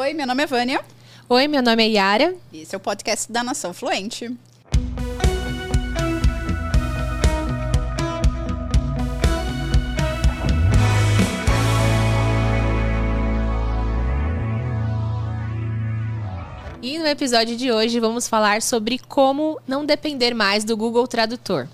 Oi, meu nome é Vânia. Oi, meu nome é Yara. E esse é o podcast da Nação Fluente. E no episódio de hoje vamos falar sobre como não depender mais do Google Tradutor.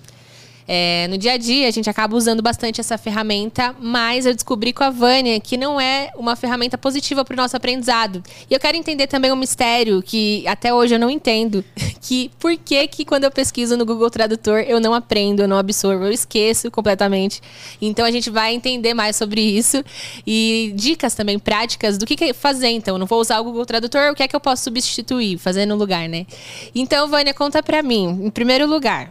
É, no dia a dia, a gente acaba usando bastante essa ferramenta, mas eu descobri com a Vânia que não é uma ferramenta positiva para o nosso aprendizado. E eu quero entender também um mistério que até hoje eu não entendo, que por que que quando eu pesquiso no Google Tradutor eu não aprendo, eu não absorvo, eu esqueço completamente. Então a gente vai entender mais sobre isso e dicas também práticas do que, que fazer. Então, eu não vou usar o Google Tradutor, o que é que eu posso substituir, fazer no lugar, né? Então, Vânia, conta para mim, em primeiro lugar,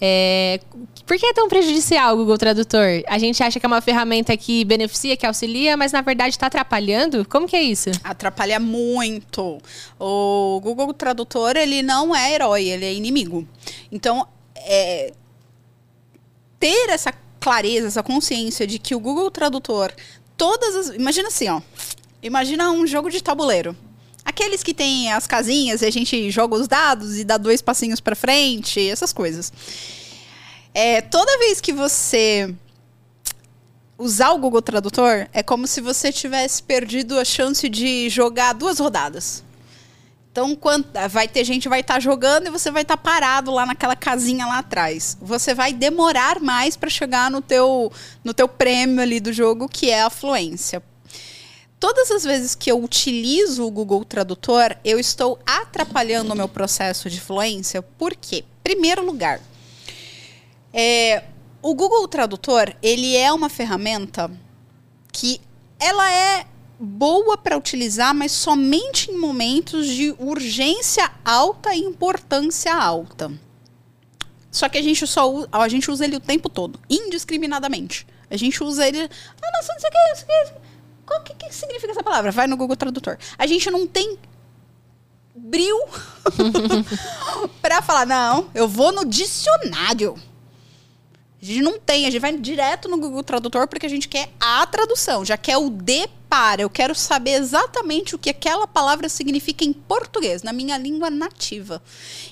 é, por que é tão prejudicial o Google Tradutor? A gente acha que é uma ferramenta que beneficia, que auxilia, mas na verdade está atrapalhando? Como que é isso? Atrapalha muito. O Google Tradutor, ele não é herói, ele é inimigo. Então, é, ter essa clareza, essa consciência de que o Google Tradutor, todas as. Imagina assim, ó. Imagina um jogo de tabuleiro. Aqueles que tem as casinhas e a gente joga os dados e dá dois passinhos para frente, essas coisas. É, toda vez que você usar o Google Tradutor, é como se você tivesse perdido a chance de jogar duas rodadas. Então, quando, vai ter gente vai estar tá jogando e você vai estar tá parado lá naquela casinha lá atrás. Você vai demorar mais para chegar no teu, no teu prêmio ali do jogo, que é a fluência todas as vezes que eu utilizo o Google Tradutor, eu estou atrapalhando o meu processo de fluência. Por quê? Primeiro lugar, é, o Google Tradutor ele é uma ferramenta que ela é boa para utilizar, mas somente em momentos de urgência alta e importância alta. Só que a gente só a gente usa ele o tempo todo, indiscriminadamente. A gente usa ele. Ah, não, não sei o que, não sei o que. O que, que significa essa palavra? Vai no Google Tradutor. A gente não tem bril para falar, não, eu vou no dicionário. A gente não tem, a gente vai direto no Google Tradutor porque a gente quer a tradução, já quer o de para. Eu quero saber exatamente o que aquela palavra significa em português, na minha língua nativa.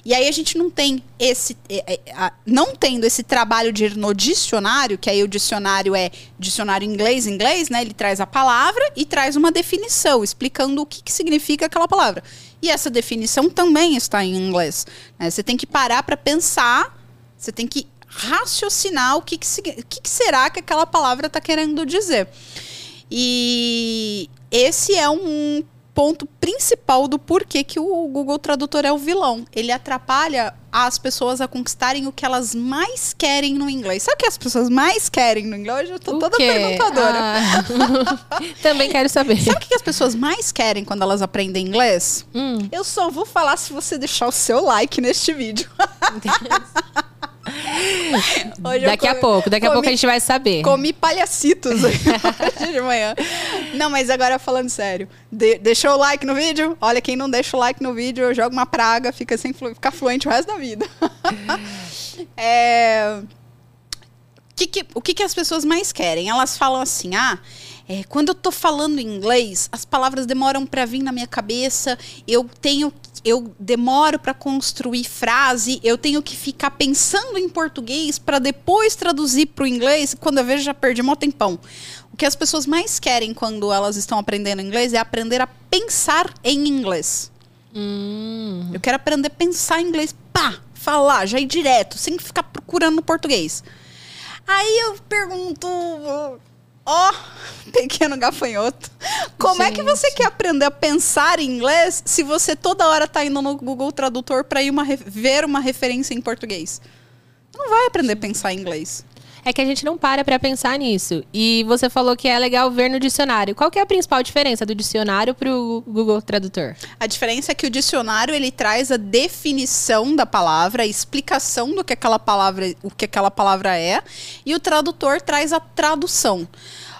E aí a gente não tem esse. É, é, não tendo esse trabalho de ir no dicionário, que aí o dicionário é dicionário inglês-inglês, né? Ele traz a palavra e traz uma definição, explicando o que, que significa aquela palavra. E essa definição também está em inglês. Né? Você tem que parar para pensar, você tem que raciocinar o que, que, que, que será que aquela palavra está querendo dizer. E esse é um ponto principal do porquê que o Google Tradutor é o vilão. Ele atrapalha as pessoas a conquistarem o que elas mais querem no inglês. Sabe o que as pessoas mais querem no inglês? Hoje eu tô o toda quê? perguntadora. Ah. Também quero saber. Sabe o que as pessoas mais querem quando elas aprendem inglês? Hum. Eu só vou falar se você deixar o seu like neste vídeo. daqui comi, a pouco, daqui comi, a pouco a gente vai saber. Comi palhacitos hoje de manhã. Não, mas agora falando sério. De, deixou o like no vídeo? Olha, quem não deixa o like no vídeo, eu jogo uma praga, fica, sem fica fluente o resto da vida. é, que que, o que, que as pessoas mais querem? Elas falam assim, ah é, quando eu tô falando inglês, as palavras demoram para vir na minha cabeça, eu tenho eu demoro para construir frase, eu tenho que ficar pensando em português para depois traduzir para o inglês. Quando eu vejo, já perdi um tempão. O que as pessoas mais querem quando elas estão aprendendo inglês é aprender a pensar em inglês. Hum. Eu quero aprender a pensar em inglês, pá, falar, já ir direto, sem ficar procurando no português. Aí eu pergunto, Ó, oh, pequeno gafanhoto. Como Gente. é que você quer aprender a pensar em inglês se você toda hora tá indo no Google Tradutor para ir uma, ver uma referência em português? Não vai aprender a pensar em inglês é que a gente não para para pensar nisso. E você falou que é legal ver no dicionário. Qual que é a principal diferença do dicionário para o Google Tradutor? A diferença é que o dicionário ele traz a definição da palavra, a explicação do que aquela palavra, o que aquela palavra é, e o tradutor traz a tradução.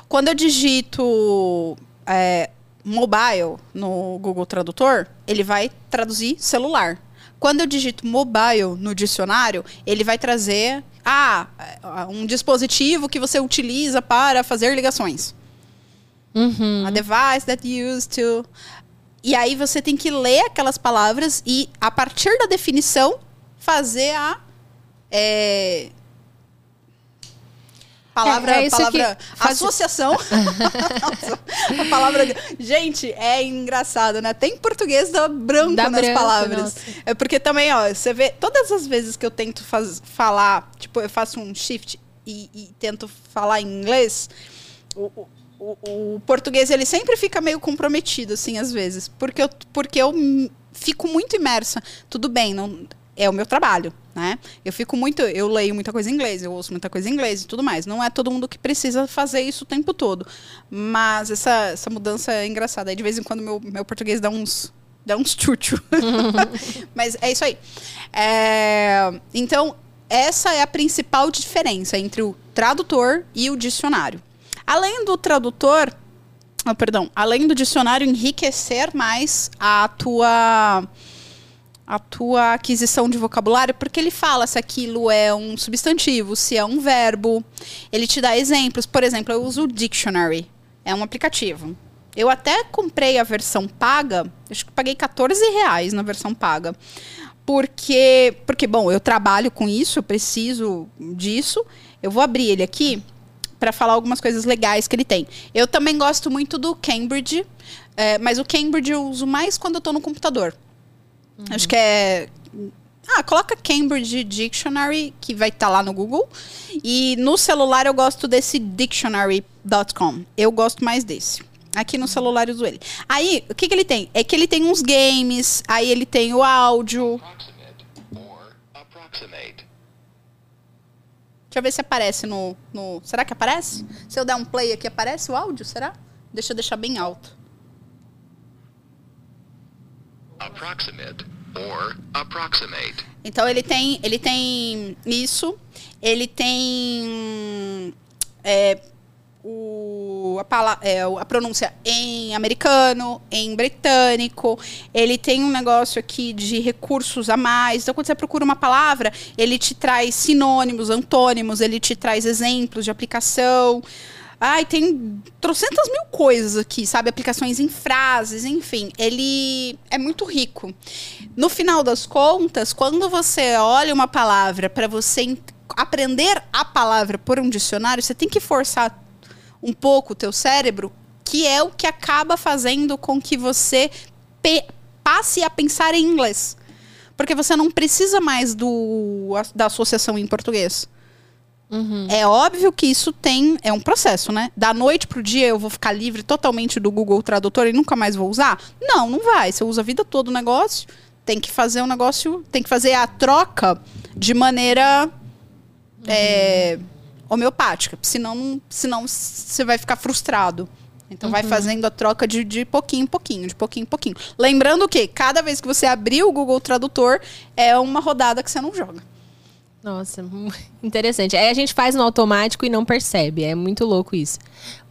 Quando eu digito é, mobile no Google Tradutor, ele vai traduzir celular. Quando eu digito mobile no dicionário, ele vai trazer ah, um dispositivo que você utiliza para fazer ligações. Uhum. A device that used to. E aí você tem que ler aquelas palavras e, a partir da definição, fazer a. É, palavra, É, é palavra que associação. Nossa, a palavra. Gente, é engraçado, né? Tem português dá branco Dá nas branco, palavras. nossa. É porque também, ó, você vê, todas as vezes que eu tento faz- falar, tipo, eu faço um shift e, e tento falar em inglês, o, o- o- português ele sempre fica meio comprometido, assim, às vezes. Porque eu, porque eu fico muito imersa. Tudo bem, não, é o meu trabalho, né? Eu fico muito. Eu leio muita coisa em inglês, eu ouço muita coisa em inglês e tudo mais. Não é todo mundo que precisa fazer isso o tempo todo. Mas essa, essa mudança é engraçada. Aí de vez em quando meu, meu português dá uns. Dá uns chuchu. Mas é isso aí. É, então, essa é a principal diferença entre o tradutor e o dicionário. Além do tradutor, ah, perdão, além do dicionário enriquecer mais a tua a tua aquisição de vocabulário, porque ele fala se aquilo é um substantivo, se é um verbo. Ele te dá exemplos. Por exemplo, eu uso o Dictionary. É um aplicativo. Eu até comprei a versão paga, acho que paguei 14 reais na versão paga. Porque, porque, bom, eu trabalho com isso, eu preciso disso. Eu vou abrir ele aqui para falar algumas coisas legais que ele tem. Eu também gosto muito do Cambridge, é, mas o Cambridge eu uso mais quando eu tô no computador. Acho que é. Ah, coloca Cambridge Dictionary, que vai estar lá no Google. E no celular eu gosto desse dictionary.com. Eu gosto mais desse. Aqui no celular eu uso ele. Aí, o que, que ele tem? É que ele tem uns games, aí ele tem o áudio. Deixa eu ver se aparece no, no. Será que aparece? Se eu der um play aqui, aparece o áudio? Será? Deixa eu deixar bem alto. Approximate or approximate. Então ele tem, ele tem isso, ele tem é, o, a, pala- é, a pronúncia em americano, em britânico, ele tem um negócio aqui de recursos a mais. Então, quando você procura uma palavra, ele te traz sinônimos, antônimos, ele te traz exemplos de aplicação. Ai, tem trocentas mil coisas aqui, sabe? Aplicações em frases, enfim. Ele é muito rico. No final das contas, quando você olha uma palavra para você aprender a palavra por um dicionário, você tem que forçar um pouco o teu cérebro, que é o que acaba fazendo com que você passe a pensar em inglês. Porque você não precisa mais do, da associação em português. É óbvio que isso tem. É um processo, né? Da noite pro dia eu vou ficar livre totalmente do Google Tradutor e nunca mais vou usar? Não, não vai. Você usa a vida toda o negócio. Tem que fazer o negócio. Tem que fazer a troca de maneira. é, homeopática. Senão, não- senão você vai ficar frustrado. Então vai fazendo a troca de, de pouquinho em pouquinho, de pouquinho em pouquinho. Lembrando que cada vez que você abrir o Google Tradutor, é uma rodada que você não joga. Nossa, interessante. Aí a gente faz no automático e não percebe. É muito louco isso.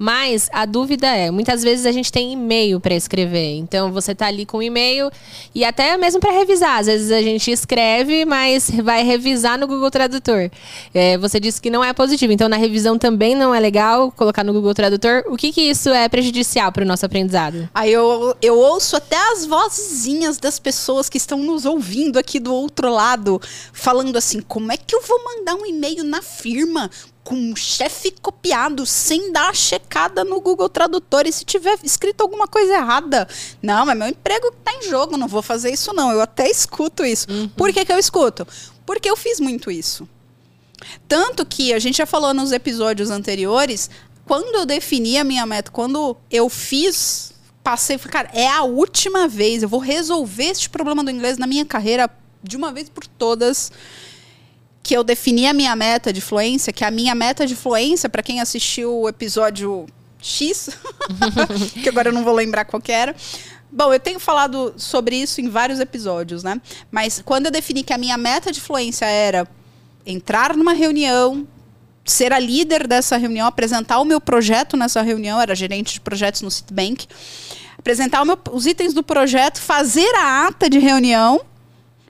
Mas a dúvida é, muitas vezes a gente tem e-mail para escrever. Então você tá ali com e-mail e até mesmo para revisar. Às vezes a gente escreve, mas vai revisar no Google Tradutor. É, você disse que não é positivo. Então na revisão também não é legal colocar no Google Tradutor. O que que isso é prejudicial para o nosso aprendizado? Aí eu, eu ouço até as vozinhas das pessoas que estão nos ouvindo aqui do outro lado, falando assim: como é que eu vou mandar um e-mail na firma com um chefe copiado sem dar a checada no Google Tradutor? E se tiver escrito alguma coisa errada? Não, é meu emprego que tá em jogo, não vou fazer isso, não. Eu até escuto isso. Por que, que eu escuto? Porque eu fiz muito isso. Tanto que a gente já falou nos episódios anteriores, quando eu defini a minha meta, quando eu fiz, passei, cara, é a última vez, eu vou resolver este problema do inglês na minha carreira de uma vez por todas. Que eu defini a minha meta de fluência, que a minha meta de fluência, para quem assistiu o episódio X, que agora eu não vou lembrar qual era. Bom, eu tenho falado sobre isso em vários episódios, né? Mas quando eu defini que a minha meta de fluência era entrar numa reunião, ser a líder dessa reunião, apresentar o meu projeto nessa reunião, era gerente de projetos no Citibank, apresentar meu- os itens do projeto, fazer a ata de reunião,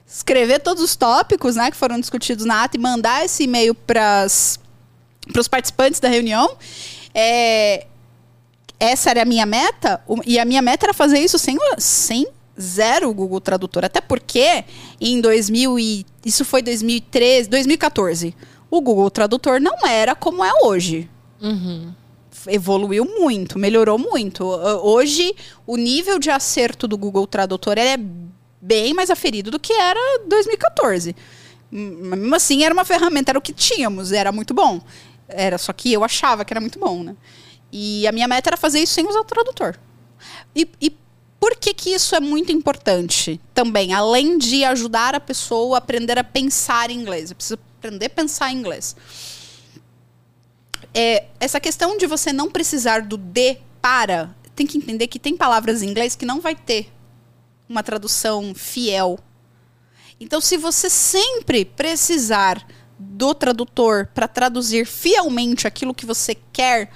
escrever todos os tópicos né, que foram discutidos na ata e mandar esse e-mail para os participantes da reunião. É, essa era a minha meta, e a minha meta era fazer isso sem, sem zero Google Tradutor. Até porque em 2000 e isso foi 2013, 2014. O Google Tradutor não era como é hoje. Evoluiu muito, melhorou muito. Hoje, o nível de acerto do Google Tradutor é bem mais aferido do que era 2014. Hum, mesmo assim, era uma ferramenta, era o que tínhamos, era muito bom. Era só que eu achava que era muito bom, né? E a minha meta era fazer isso sem usar o tradutor. E, e por que, que isso é muito importante também? Além de ajudar a pessoa a aprender a pensar em inglês. Eu preciso aprender a pensar em inglês. É, essa questão de você não precisar do de para, tem que entender que tem palavras em inglês que não vai ter uma tradução fiel. Então, se você sempre precisar do tradutor para traduzir fielmente aquilo que você quer,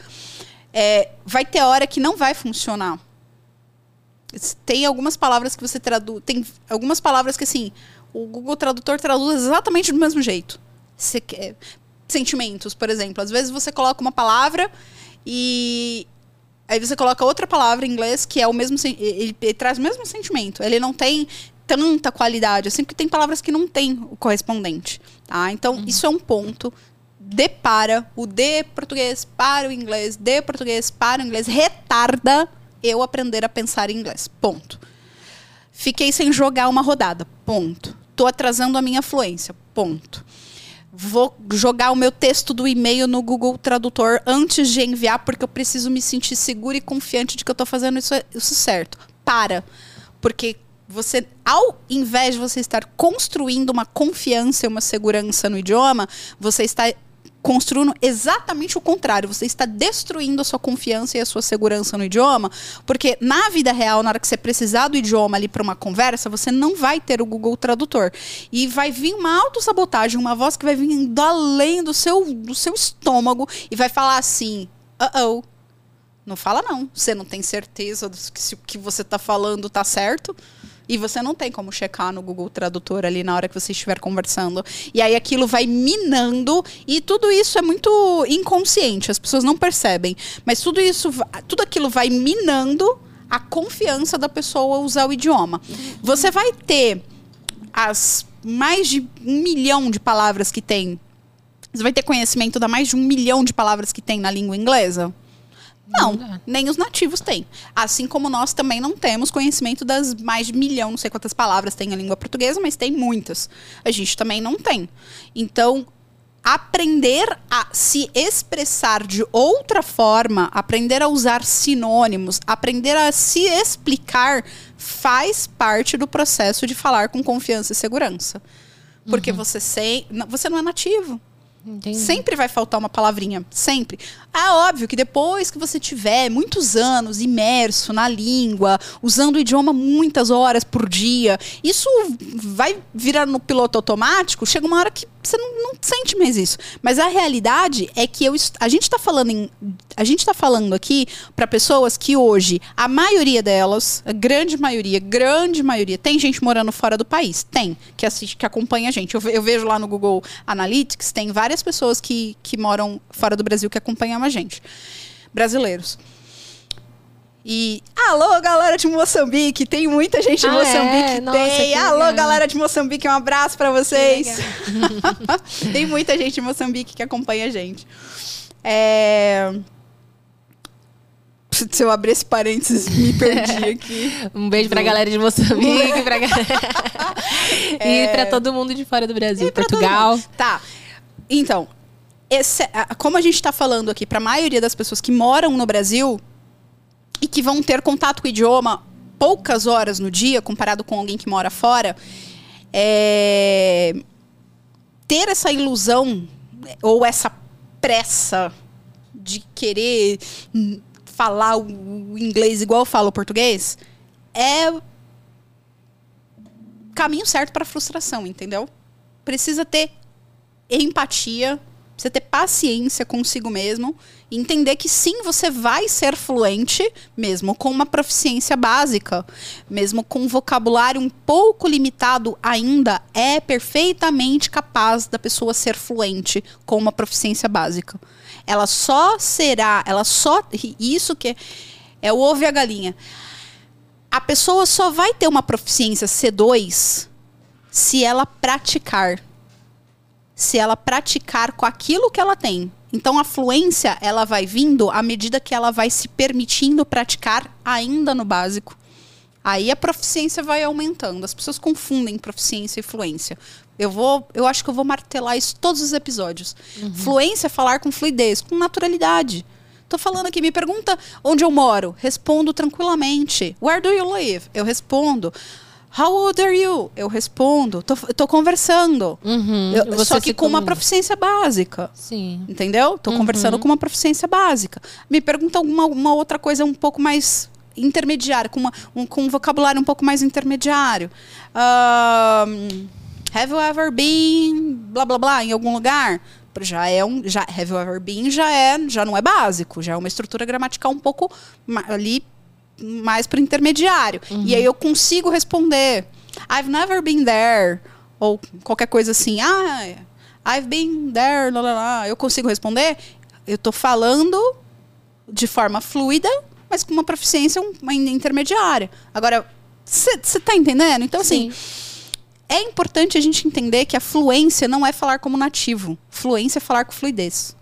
é, vai ter hora que não vai funcionar. Tem algumas palavras que você traduz. Tem algumas palavras que, assim, o Google Tradutor traduz exatamente do mesmo jeito. Você quer- Sentimentos, por exemplo. Às vezes você coloca uma palavra e. Aí você coloca outra palavra em inglês que é o mesmo. Ele, ele traz o mesmo sentimento. Ele não tem tanta qualidade, assim, porque tem palavras que não tem o correspondente. Tá? Então, isso é um ponto. De para, o de português para o inglês, de português para o inglês, retarda eu aprender a pensar em inglês. Ponto. Fiquei sem jogar uma rodada. Ponto. Tô atrasando a minha fluência. Ponto. Vou jogar o meu texto do e-mail no Google Tradutor antes de enviar, porque eu preciso me sentir segura e confiante de que eu tô fazendo isso, isso certo. Para. Porque você, ao invés de você estar construindo uma confiança e uma segurança no idioma, você está construindo exatamente o contrário. Você está destruindo a sua confiança e a sua segurança no idioma, porque na vida real, na hora que você precisar do idioma ali para uma conversa, você não vai ter o Google Tradutor. E vai vir uma autossabotagem, uma voz que vai vir do além do seu, do seu estômago e vai falar assim: uh-oh. Não fala não. Você não tem certeza se o que você está falando tá certo. E você não tem como checar no Google Tradutor ali na hora que você estiver conversando. E aí aquilo vai minando e tudo isso é muito inconsciente, as pessoas não percebem. Mas tudo isso, tudo aquilo vai minando a confiança da pessoa usar o idioma. Você vai ter as mais de um milhão de palavras que tem. Você vai ter conhecimento da mais de um milhão de palavras que tem na língua inglesa? Não, nem os nativos têm. Assim como nós também não temos conhecimento das mais de milhão, não sei quantas palavras tem a língua portuguesa, mas tem muitas. A gente também não tem. Então, aprender a se expressar de outra forma, aprender a usar sinônimos, aprender a se explicar, faz parte do processo de falar com confiança e segurança. Porque você, sem, não- você não é nativo. Entendi. Sempre vai faltar uma palavrinha, sempre. Ah, óbvio que depois que você tiver muitos anos imerso na língua, usando o idioma muitas horas por dia, isso vai virar no piloto automático, chega uma hora que você não, não sente mais isso. Mas a realidade é que eu, a gente está falando em, a gente tá falando aqui para pessoas que hoje a maioria delas, a grande maioria, grande maioria, tem gente morando fora do país, tem que assiste, que acompanha a gente. Eu, eu vejo lá no Google Analytics tem várias pessoas que, que moram fora do Brasil que acompanham a gente, brasileiros. E alô, galera de Moçambique, tem muita gente de Ah, Moçambique, é? Nossa, tem. Alô, galera de Moçambique, um abraço pra vocês. tem muita gente de Moçambique que acompanha a gente. É... Se eu abrir esse parênteses, me perdi aqui. Um beijo pra galera de Moçambique, pra galera... e pra todo mundo de fora do Brasil. É. Portugal. Tá. Então, esse- como a gente está falando aqui para a maioria das pessoas que moram no Brasil e que vão ter contato com o idioma poucas horas no dia, comparado com alguém que mora fora, é, ter essa ilusão ou essa pressa de querer falar o o inglês igual eu falo o português é caminho certo para frustração, entendeu? Precisa ter empatia Você ter paciência consigo mesmo e entender que sim, você vai ser fluente, mesmo com uma proficiência básica, mesmo com um vocabulário um pouco limitado ainda, é perfeitamente capaz da pessoa ser fluente com uma proficiência básica. Ela só será, ela só. Isso que é o ovo e a galinha. A pessoa só vai ter uma proficiência C2 se ela praticar se ela praticar com aquilo que ela tem. Então a fluência, ela vai vindo à medida que ela vai se permitindo praticar ainda no básico. Aí a proficiência vai aumentando. As pessoas confundem proficiência e fluência. Eu vou, eu acho que eu vou martelar isso todos os episódios. Uhum. Fluência é falar com fluidez, com naturalidade. Tô falando aqui, me pergunta onde eu moro. Respondo tranquilamente. Where do you live? Eu respondo. How old are you? Eu respondo. Tô, tô conversando. Uhum, eu, só que com uma proficiência básica. Sim. Entendeu? Tô uhum. conversando com uma proficiência básica. Me pergunta alguma uma outra coisa um pouco mais intermediária, com, uma, um, com um vocabulário um pouco mais intermediário. Um, have you ever been blá blá blá em algum lugar? Já é um. Já, have you ever been já é, já não é básico, já é uma estrutura gramatical um pouco ali mais para intermediário. Uhum. E aí eu consigo responder. I've never been there. Ou qualquer coisa assim. Ah, I've been there. Lá, lá, lá. Eu consigo responder. Eu estou falando de forma fluida, mas com uma proficiência uma intermediária. Agora, você está entendendo? Então, assim. É importante a gente entender que a fluência não é falar como nativo. Fluência é falar com fluidez.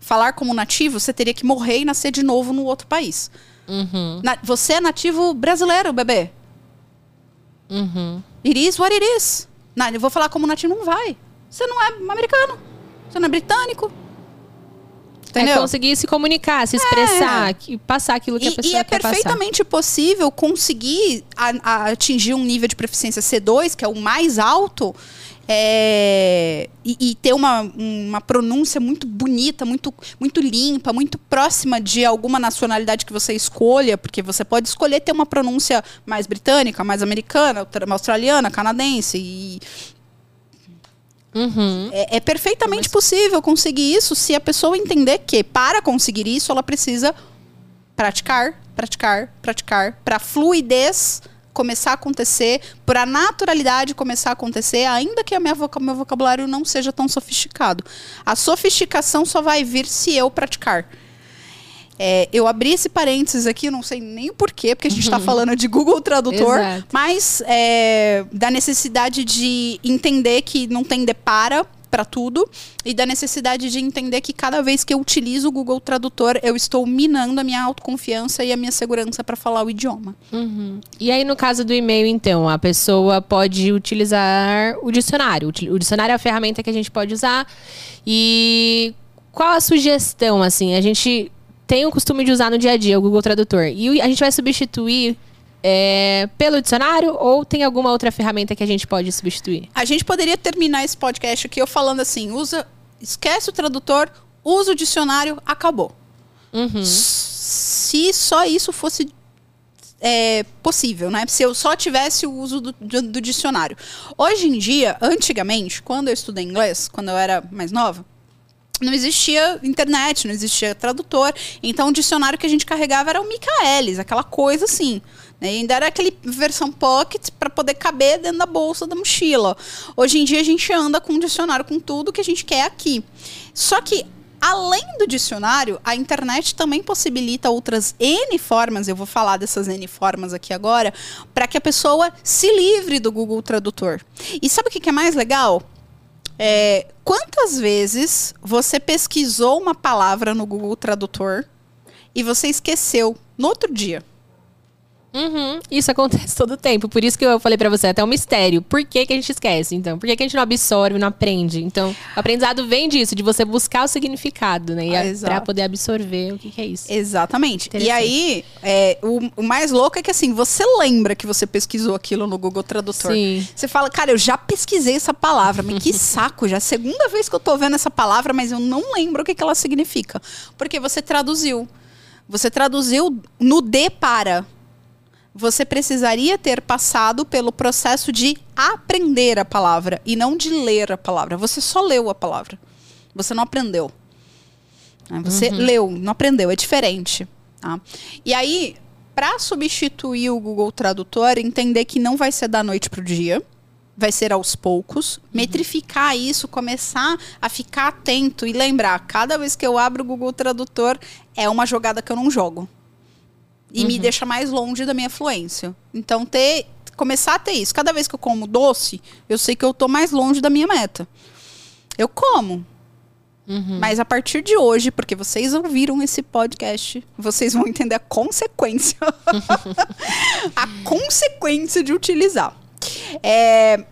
Falar como nativo, você teria que morrer e nascer de novo no outro país. Uhum. Na, você é nativo brasileiro, bebê. Uhum. It is what it is. Não, eu vou falar como nativo, não vai. Você não é americano. Você não é britânico. Entendeu? É conseguir se comunicar, se expressar, é. passar aquilo que e, a pessoa quer passar. E é perfeitamente possível conseguir a, a atingir um nível de proficiência C2, que é o mais alto, é, e, e, ter uma, uma pronúncia muito bonita, muito, muito limpa, muito próxima de alguma nacionalidade que você escolha, porque você pode escolher ter uma pronúncia mais britânica, mais americana, australiana, canadense. E, Uhum. É, é, perfeitamente Mas... possível conseguir isso se a pessoa entender que, para conseguir isso, ela precisa praticar, praticar, praticar, para fluidez começar a acontecer, por a naturalidade começar a acontecer, ainda que o meu vocabulário não seja tão sofisticado. A sofisticação só vai vir se eu praticar. É, eu abri esse parênteses aqui, não sei nem o porquê, porque a gente está uhum. falando de Google Tradutor, Exato. mas é, da necessidade de entender que não tem depara para tudo e da necessidade de entender que cada vez que eu utilizo o Google Tradutor, eu estou minando a minha autoconfiança e a minha segurança para falar o idioma. Uhum. E aí, no caso do e-mail, então, a pessoa pode utilizar o dicionário. O dicionário é a ferramenta que a gente pode usar. E qual a sugestão, assim? A gente tem o costume de usar no dia a dia o Google Tradutor. E a gente vai substituir é, pelo dicionário ou tem alguma outra ferramenta que a gente pode substituir? A gente poderia terminar esse podcast aqui eu falando assim: usa, esquece o tradutor, usa o dicionário, acabou. Uhum. Se só isso fosse é, possível, né? Se eu só tivesse o uso do, do, do, dicionário. Hoje em dia, antigamente, quando eu estudei inglês, quando eu era mais nova, não existia internet, não existia tradutor. Então o dicionário que a gente carregava era o Michaelis, aquela coisa assim. Né? ainda era aquele versão pocket para poder caber dentro da bolsa da mochila. Hoje em dia a gente anda com um dicionário com tudo que a gente quer aqui. Só que Além do dicionário, a internet também possibilita outras N formas, eu vou falar dessas N formas aqui agora, para que a pessoa se livre do Google Tradutor. E sabe o que é mais legal? É, quantas vezes você pesquisou uma palavra no Google Tradutor e você esqueceu no outro dia? Uhum. Isso acontece todo o tempo. Por isso que eu falei para você, é até um mistério. Por que, que a gente esquece, então? Por que, que a gente não absorve, não aprende? Então, o aprendizado vem disso, de você buscar o significado, né? E ah, pra poder absorver o que, que é isso. Exatamente. E aí, é, o, o, mais louco é que assim, você lembra que você pesquisou aquilo no Google Tradutor. Sim. Você fala, cara, eu já pesquisei essa palavra, mas que saco, já é a segunda vez que eu tô vendo essa palavra, mas eu não lembro o que, que ela significa. Porque você traduziu. Você traduziu no de para você precisaria ter passado pelo processo de aprender a palavra e não de ler a palavra. Você só leu a palavra. Você não aprendeu. Né? Você leu, não aprendeu, é diferente. tá? E aí, para substituir o Google Tradutor, entender que não vai ser da noite pro dia, vai ser aos poucos, metrificar isso, começar a ficar atento e lembrar, cada vez que eu abro o Google Tradutor, é uma jogada que eu não jogo. E me deixa mais longe da minha fluência. Então, ter, começar a ter isso. Cada vez que eu como doce, eu sei que eu tô mais longe da minha meta. Eu como, mas a partir de hoje, porque vocês ouviram esse podcast, vocês vão entender a consequência. a consequência de utilizar. É,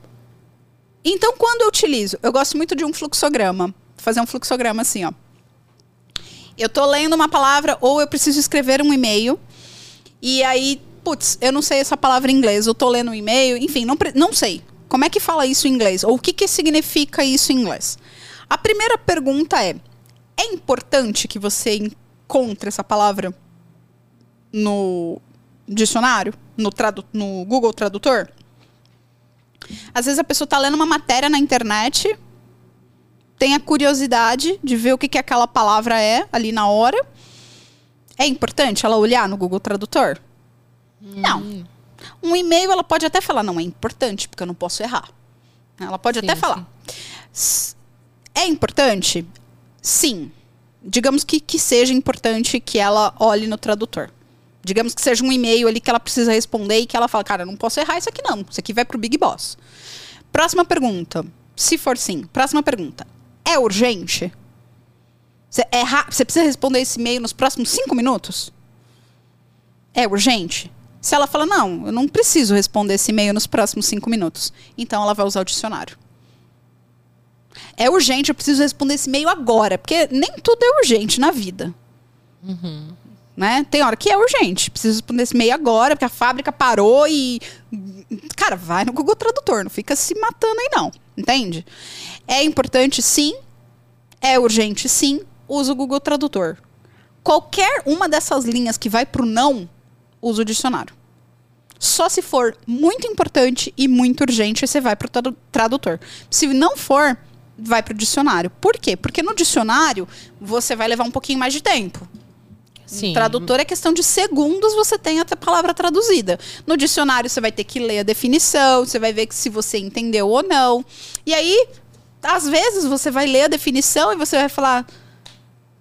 Então, quando eu utilizo, eu gosto muito de um fluxograma. Fazer um fluxograma assim, ó. Eu tô lendo uma palavra ou eu preciso escrever um e-mail. E aí, putz, eu não sei essa palavra em inglês. Eu tô lendo um e-mail, enfim, não, não sei. Como é que fala isso em inglês? Ou o que, que significa isso em inglês? A primeira pergunta é: é importante que você encontre essa palavra no dicionário? No, tradu no Google Tradutor? Às vezes a pessoa está lendo uma matéria na internet, tem a curiosidade de ver o que, que aquela palavra é ali na hora. É importante ela olhar no Google Tradutor? Não. Um e-mail ela pode até falar, não é importante, porque eu não posso errar. Ela pode Sim, até falar. É importante? Sim. Digamos que, que seja importante que ela olhe no tradutor. Digamos que seja um e-mail ali que ela precisa responder e que ela fala, cara, eu não posso errar isso aqui não. Isso aqui vai pro Big Boss. Próxima pergunta. Se for sim. Próxima pergunta. É urgente? Você, é você precisa responder esse e-mail nos próximos cinco minutos? É urgente? Se ela fala, não, eu não preciso responder esse e-mail nos próximos cinco minutos. Então ela vai usar o dicionário. É urgente, eu preciso responder esse e-mail agora. Porque nem tudo é urgente na vida. Né? Tem hora que é urgente. Preciso responder esse e-mail agora, porque a fábrica parou e. Cara, vai no Google Tradutor, não fica se matando aí, não. Entende? É importante, sim. É urgente, sim. Usa o Google Tradutor. Qualquer uma dessas linhas que vai pro não, usa o dicionário. Só se for muito importante e muito urgente, você vai pro tradu- tradutor. Se não for, vai pro dicionário. Por quê? Porque no dicionário você vai levar um pouquinho mais de tempo. Sim. Tradutor é questão de segundos você tem a palavra traduzida. No dicionário você vai ter que ler a definição, você vai ver se você entendeu ou não. E aí, às vezes você vai ler a definição e você vai falar: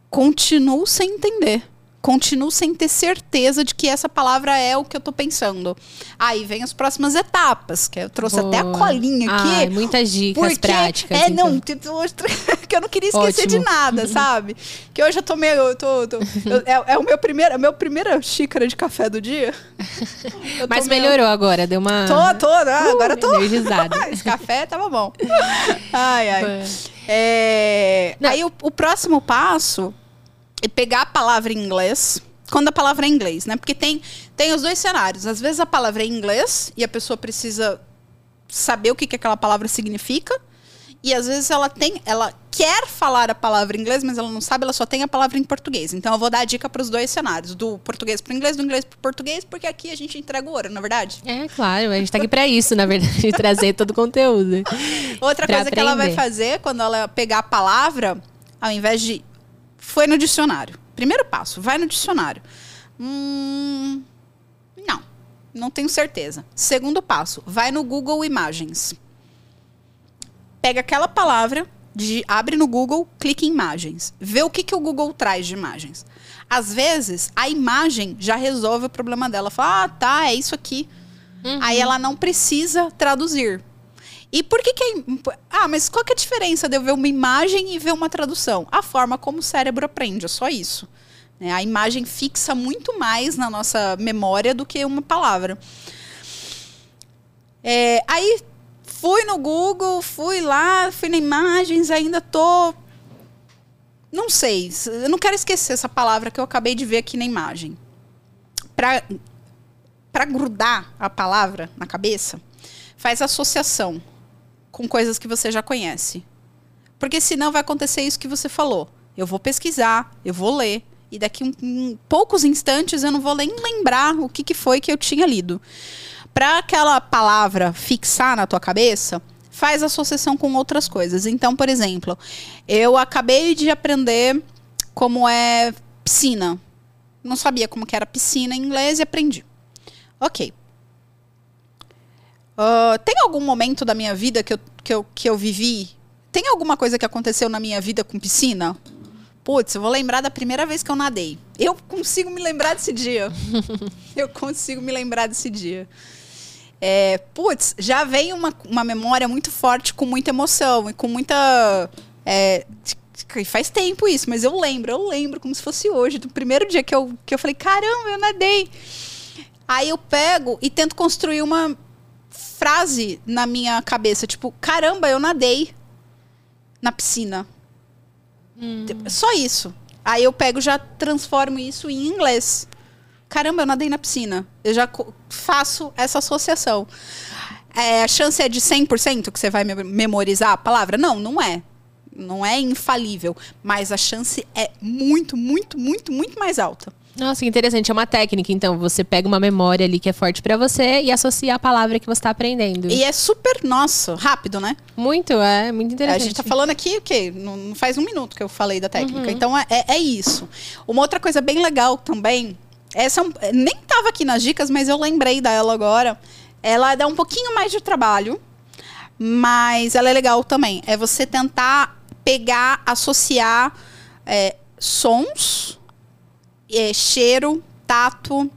continuo sem entender. Continuo sem ter certeza de que essa palavra é o que eu tô pensando. Aí vem as próximas etapas, que eu trouxe até a Boa. colinha aqui. Ai, muitas dicas Porque, práticas. É, então. não, que eu não queria esquecer de Ótimo. nada, sabe? Que hoje eu tô meio. Eu tô, tô- eu- é, é o meu primeiro, a minha primeira xícara de café do dia. Mas meio- melhorou agora, deu uma. Tô, tô, ah, agora eu tô. energizada. Esse café tava bom. Ai, ai. Boa. É. Aí o, o próximo passo é pegar a palavra em inglês. Quando a palavra é em inglês, né? Porque tem, tem os dois cenários. Às vezes a palavra é em inglês e a pessoa precisa saber o que, que aquela palavra significa. E às vezes ela tem, ela quer falar a palavra em inglês, mas ela não sabe, ela só tem a palavra em português. Então eu vou dar a dica para os dois cenários, do português para o inglês, do inglês para o português, porque aqui a gente entrega o ouro, na verdade. É, claro, a gente tá aqui pra isso, na verdade, trazer todo o conteúdo. Outra coisa que ela vai aprender. fazer quando ela pegar a palavra, ao invés de foi no dicionário. Primeiro passo, vai no dicionário. Hum, não, não tenho certeza. Segundo passo, vai no Google Imagens. Pega aquela palavra, de, abre no Google, clica em imagens. Vê o que, que o Google traz de imagens. Às vezes, a imagem já resolve o problema dela. Fala, ah, tá, é isso aqui. Aí ela não precisa traduzir. E por que que é... Ah, mas qual que é a diferença de eu ver uma imagem e ver uma tradução? A forma como o cérebro aprende, é só isso. né? A imagem fixa muito mais na nossa memória do que uma palavra. É, aí fui no Google, fui lá, fui na imagens, ainda tô... Não sei, eu não quero esquecer essa palavra que eu acabei de ver aqui na imagem. Para para grudar a palavra na cabeça, faz associação com coisas que você já conhece. Porque senão vai acontecer isso que você falou. Eu vou pesquisar, eu vou ler, e daqui um, um poucos instantes eu não vou nem lembrar o que, que foi que eu tinha lido. Para aquela palavra fixar na tua cabeça, faz associação com outras coisas. Então, por exemplo, eu acabei de aprender como é piscina. Não sabia como que era piscina em inglês e aprendi. Ok. Ah, tem algum momento da minha vida que eu, que, eu, que eu vivi? Tem alguma coisa que aconteceu na minha vida com piscina? Putz, eu vou lembrar da primeira vez que eu nadei. Eu consigo me lembrar desse dia. eu consigo me lembrar desse dia. É, putz, já vem uma, uma memória muito forte, com muita emoção e com muita. É, faz tempo isso, mas eu lembro, eu lembro como se fosse hoje, do primeiro dia que eu, que eu falei, caramba, eu nadei. Aí eu pego e tento construir uma frase na minha cabeça, tipo, caramba, eu nadei na piscina. Só isso. Aí eu pego já transformo isso em inglês. Caramba, eu nadei na piscina. Eu já faço essa associação. É, a chance é de 100% que você vai me- memorizar a palavra? Não, não é. Não é infalível. Mas a chance é muito, muito, muito, muito mais alta. Nossa, que interessante. É uma técnica, então. Você pega uma memória ali que é forte pra você e associa a palavra que você tá aprendendo. E é super, nossa, rápido, né? Muito, é muito A interessante. gente tá falando aqui o quê? Não, faz um minuto que eu falei da técnica. Então é, é- é isso. Uma outra coisa bem legal também. Essa é nem tava aqui nas dicas, mas eu lembrei dela agora. Ela dá um pouquinho mais de trabalho, mas ela é legal também. É você tentar pegar, associar é, sons, é, cheiro, tato,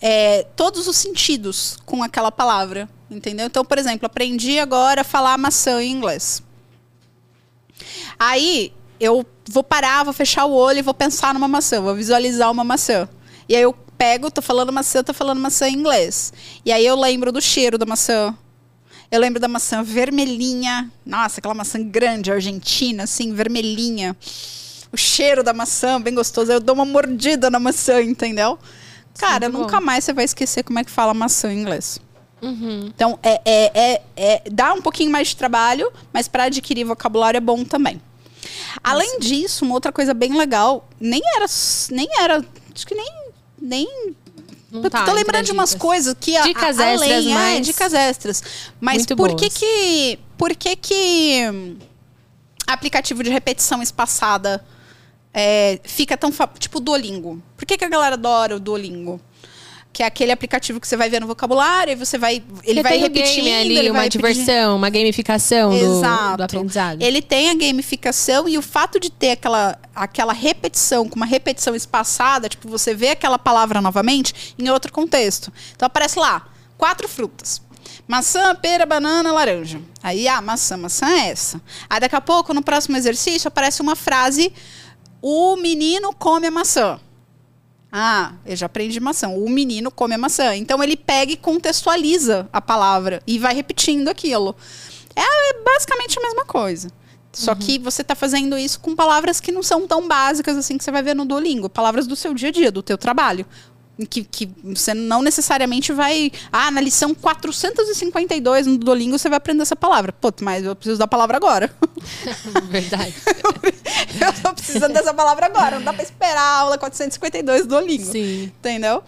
é, todos os sentidos com aquela palavra, entendeu? Então, por exemplo, aprendi agora a falar maçã em inglês. Aí eu vou parar, vou fechar o olho e vou pensar numa maçã, vou visualizar uma maçã. E aí eu pego, tô falando maçã, tô falando maçã em inglês. E aí eu lembro do cheiro da maçã. Eu lembro da maçã vermelhinha. Nossa, aquela maçã grande, argentina, assim, vermelhinha. O cheiro da maçã, bem gostoso. Aí Eu dou uma mordida na maçã, entendeu? Cara, muito bom. nunca mais você vai esquecer como é que fala maçã em inglês. Uhum. Então, é, é, é, é- dá um pouquinho mais de trabalho, mas para adquirir vocabulário é bom também. Além disso, uma outra coisa bem legal, nem era, nem era, acho que nem, nem Não eu tá tô lembrando de umas dicas. coisas que a, Dicas a, extras, além, é, mas- dicas extras. Mas Muito por que boas. que por que que hum, aplicativo de repetição espaçada é, fica tão tipo o Duolingo? Por que que a galera adora o Duolingo? Que é aquele aplicativo que você vai ver no vocabulário e você vai ele Porque vai repetindo, ali, ele uma vai repetindo. diversão, uma gamificação do, Exato. do aprendizado. Ele tem a gamificação e o fato de ter aquela, aquela repetição, com uma repetição espaçada, tipo, você vê aquela palavra novamente em outro contexto. Então aparece lá, quatro frutas. Maçã, pera, banana, laranja. Aí, ah, maçã, maçã é essa. Aí daqui a pouco, no próximo exercício, aparece uma frase: o menino come a maçã. Ah, eu já aprendi maçã. O menino come a maçã. Então ele pega e contextualiza a palavra e vai repetindo aquilo. É, é basicamente a mesma coisa. Só que você está fazendo isso com palavras que não são tão básicas assim que você vai ver no Duolingo. Palavras do seu dia a dia, do teu trabalho. Que, que você não necessariamente vai. Ah, na lição 452 no Duolingo você vai aprender essa palavra. Pô, mas eu preciso da palavra agora. Verdade. eu tô precisando dessa palavra agora. Não dá pra esperar a aula 452 do Duolingo. Sim. Entendeu?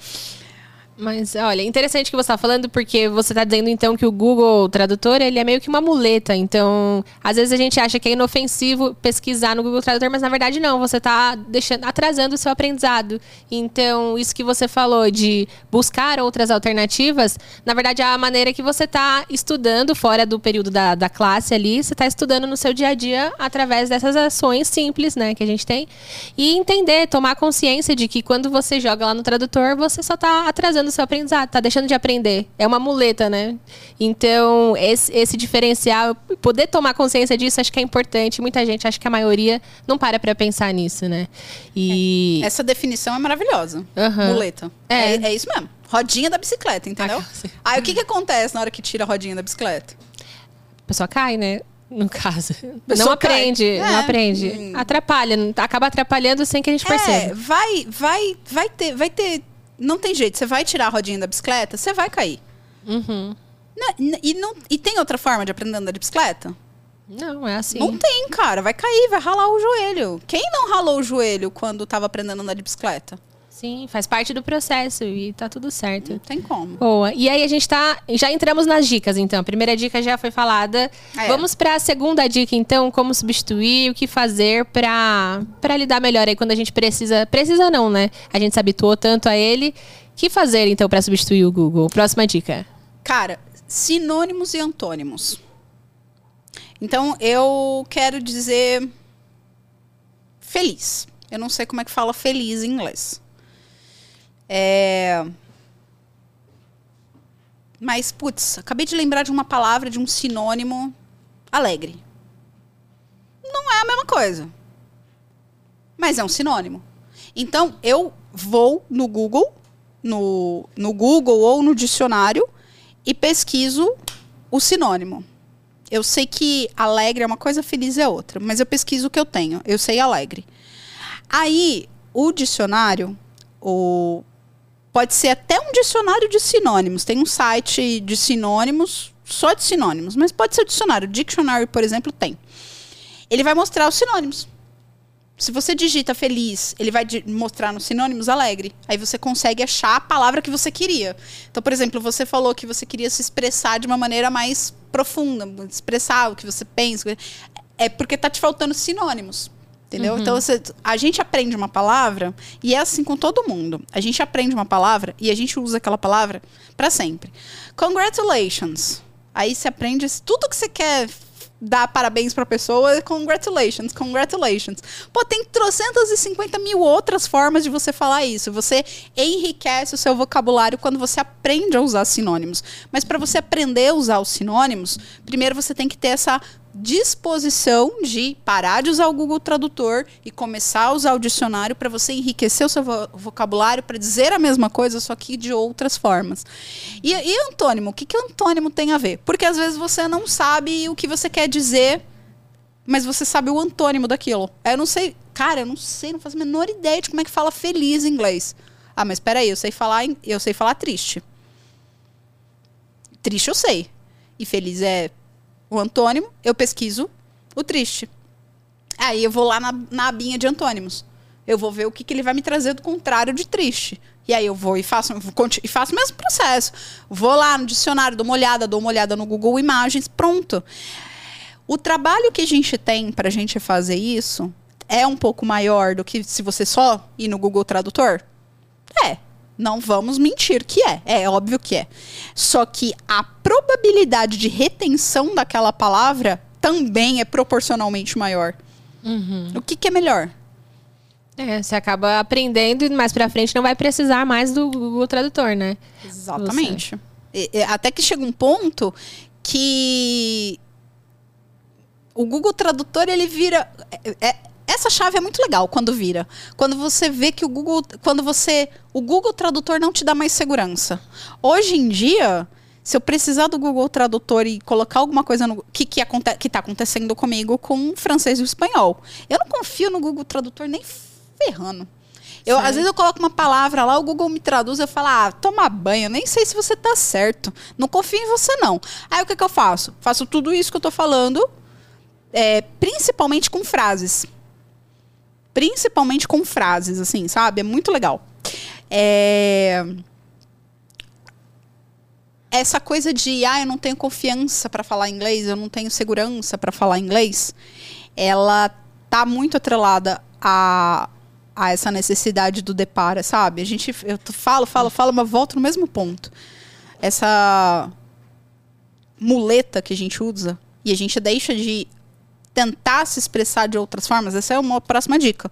Mas, olha, interessante que você está falando, porque você está dizendo, então, que o Google Tradutor, ele é meio que uma muleta. Então, às vezes a gente acha que é inofensivo pesquisar no Google Tradutor, mas na verdade não. Você está deixando, atrasando o seu aprendizado. Então, isso que você falou de buscar outras alternativas, na verdade é a maneira que você está estudando fora do período da, da classe ali. Você está estudando no seu dia a dia através dessas ações simples, né, que a gente tem. E entender, tomar consciência de que quando você joga lá no tradutor, você só está atrasando o seu aprendizado, tá deixando de aprender. É uma muleta, né? Então, esse, esse diferencial, poder tomar consciência disso, acho que é importante. Muita gente, acho que a maioria não para pra pensar nisso, né? E. Essa definição é maravilhosa. Aham. Muleta. É. É. é isso mesmo. Rodinha da bicicleta, entendeu? Ah. Aí o que, que acontece na hora que tira a rodinha da bicicleta? A pessoa cai, né? No caso. não aprende, cai. não É. aprende. Hum. Atrapalha, acaba atrapalhando sem que a gente É, perceba. vai, vai, vai ter, vai ter. Não tem jeito. Você vai tirar a rodinha da bicicleta, você vai cair. Uhum. E, não, e tem outra forma de aprender a andar de bicicleta? Não, é assim. Não tem, cara. Vai cair, vai ralar o joelho. Quem não ralou o joelho quando tava aprendendo a andar de bicicleta? Sim, faz parte do processo e tá tudo certo. Não tem como. Boa. E aí a gente tá. Já entramos nas dicas, então. A primeira dica já foi falada. É. Vamos para a segunda dica, então, como substituir, o que fazer para para lidar melhor aí quando a gente precisa. Precisa não, né? A gente se habituou tanto a ele. O que fazer, então, para substituir o Google? Próxima dica. Cara, sinônimos e antônimos. Então, eu quero dizer feliz. Eu não sei como é que fala feliz em inglês. É... Mas, putz, acabei de lembrar de uma palavra, de um sinônimo alegre. Não é a mesma coisa. Mas é um sinônimo. Então, eu vou no Google, no, no Google ou no dicionário, e pesquiso o sinônimo. Eu sei que alegre é uma coisa, feliz é outra, mas eu pesquiso o que eu tenho. Eu sei alegre. Aí, o dicionário, o pode ser até um dicionário de sinônimos. Tem um site de sinônimos, só de sinônimos, mas pode ser dicionário. Dictionary, por exemplo, tem. Ele vai mostrar os sinônimos. Se você digita feliz, ele vai mostrar nos sinônimos alegre. Aí você consegue achar a palavra que você queria. Então, por exemplo, você falou que você queria se expressar de uma maneira mais profunda, expressar o que você pensa. É porque tá te faltando sinônimos. Entendeu? Então, você- a gente aprende uma palavra, e é assim com todo mundo. A gente aprende uma palavra e a gente usa aquela palavra para sempre. Congratulations. Aí você aprende tudo que você quer dar parabéns pra pessoa, é congratulations, congratulations. Pô, tem 350 mil outras formas de você falar isso. Você enriquece o seu vocabulário quando você aprende a usar sinônimos. Mas para você aprender a usar os sinônimos, primeiro você tem que ter essa disposição de parar de usar o Google Tradutor e começar a usar o dicionário para você enriquecer o seu vo- vocabulário para dizer a mesma coisa, só que de outras formas. E, e antônimo? O que, que antônimo tem a ver? Porque às vezes você não sabe o que você quer dizer, mas você sabe o antônimo daquilo. Eu não sei, cara, eu não sei, não faço a menor ideia de como é que fala feliz em inglês. Ah, mas peraí, eu sei falar, eu sei falar triste. Triste eu sei. E feliz é o antônimo, eu pesquiso o triste. Aí eu vou lá na, na abinha de antônimos. Eu vou ver o que, que ele vai me trazer do contrário de triste. E aí eu vou e faço, e faço o mesmo processo. Vou lá no dicionário, dou uma olhada, dou uma olhada no Google Imagens, pronto. O trabalho que a gente tem para a gente fazer isso é um pouco maior do que se você só ir no Google Tradutor? É. Não vamos mentir que é. É óbvio que é. Só que a probabilidade de retenção daquela palavra também é proporcionalmente maior. O que, que é melhor? É, você acaba aprendendo e mais pra frente não vai precisar mais do Google Tradutor, né? Exatamente. E- e até que chega um ponto que o Google Tradutor ele vira. é- é- essa chave é muito legal quando vira. Quando você vê que o Google. Quando você. O Google Tradutor não te dá mais segurança. Hoje em dia. Se eu precisar do Google Tradutor e colocar alguma coisa no que que, aconte, que tá acontecendo comigo com o francês e o espanhol, eu não confio no Google Tradutor nem ferrando. Eu, às vezes eu coloco uma palavra lá, o Google me traduz, eu falo, ah, toma banho, nem sei se você tá certo. Não confio em você, não. Aí o que, que eu faço? Faço tudo isso que eu tô falando, é, principalmente com frases. Principalmente com frases, assim, sabe? É muito legal. É, Essa coisa de, ah, eu não tenho confiança para falar inglês, eu não tenho segurança para falar inglês, ela tá muito atrelada a, a essa necessidade do depara, sabe? A gente, eu falo, falo, falo, mas volto no mesmo ponto. Essa muleta que a gente usa e a gente deixa de tentar se expressar de outras formas. Essa é uma próxima dica.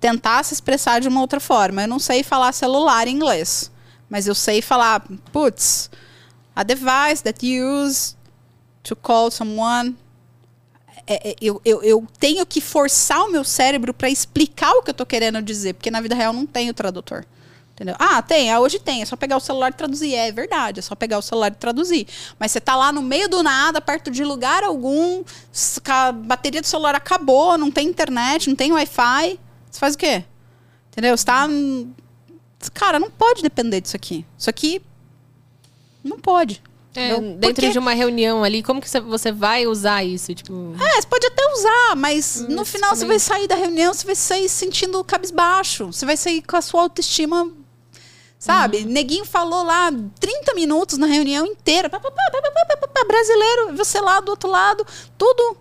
Tentar se expressar de uma outra forma. Eu não sei falar celular em inglês, mas eu sei falar, putz, a device that you use to call someone é, é, eu, eu, eu tenho que forçar o meu cérebro para explicar o que eu tô querendo dizer, porque na vida real não tem o tradutor. Entendeu? Ah, tem, ah, hoje tem, é só pegar o celular e traduzir. É, verdade, é só pegar o celular e traduzir. Mas você tá lá no meio do nada, perto de lugar algum, a bateria do celular acabou, não tem internet, não tem Wi-Fi. Você faz o quê? Entendeu? Você tá. hum, Cara, não pode depender disso aqui. Isso aqui. Não pode. É, Eu- dentro porque- de uma reunião ali, como que você- vai usar isso? Tipo, É, você pode até usar, mas no Mas final você vai sair da reunião, você vai sair sentindo cabisbaixo. Você vai sair com a sua autoestima. Sabe? Uhum. Neguinho falou lá 30 minutos na reunião inteira. Pá, pá, pá, brasileiro, você lá do outro lado, tudo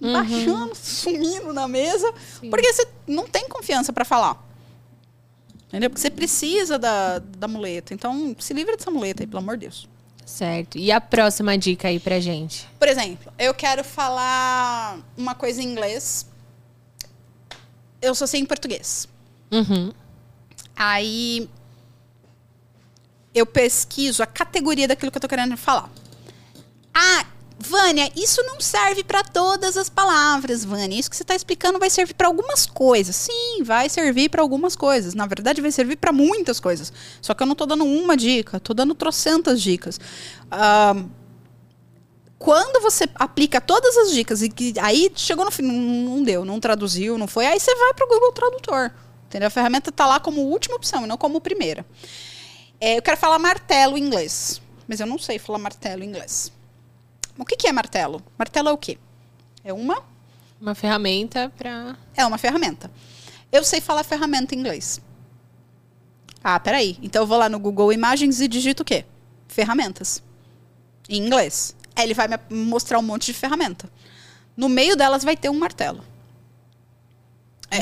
uhum. baixando, sumindo na mesa. Sim. Porque você não tem confiança para falar. Entendeu? Porque você precisa da, da muleta. Então, se livra dessa muleta aí, pelo amor de Deus. Certo. E a próxima dica aí pra gente? Por exemplo, eu quero falar uma coisa em inglês. Eu sou sem português. Uhum. Aí eu pesquiso a categoria daquilo que eu tô querendo falar. Ah, Vânia, isso não serve para todas as palavras, Vânia. Isso que você tá explicando vai servir para algumas coisas. Sim, vai servir para algumas coisas. Na verdade, vai servir para muitas coisas. Só que eu não tô dando uma dica, tô dando trocentas dicas. Quando você aplica todas as dicas e que aí chegou no fim, não deu, não traduziu, não foi, aí você vai para o Google Tradutor. Entendeu? A ferramenta está lá como última opção e não como primeira. É, eu quero falar martelo em inglês, mas eu não sei falar martelo em inglês. O que, que é martelo? Martelo é o quê? É uma Uma ferramenta pra. é uma ferramenta. Eu sei falar ferramenta em inglês. Ah, peraí. Então eu vou lá no Google Imagens e digito o quê? Ferramentas. Em inglês. Aí ele vai me mostrar um monte de ferramenta. No meio delas vai ter um martelo. É.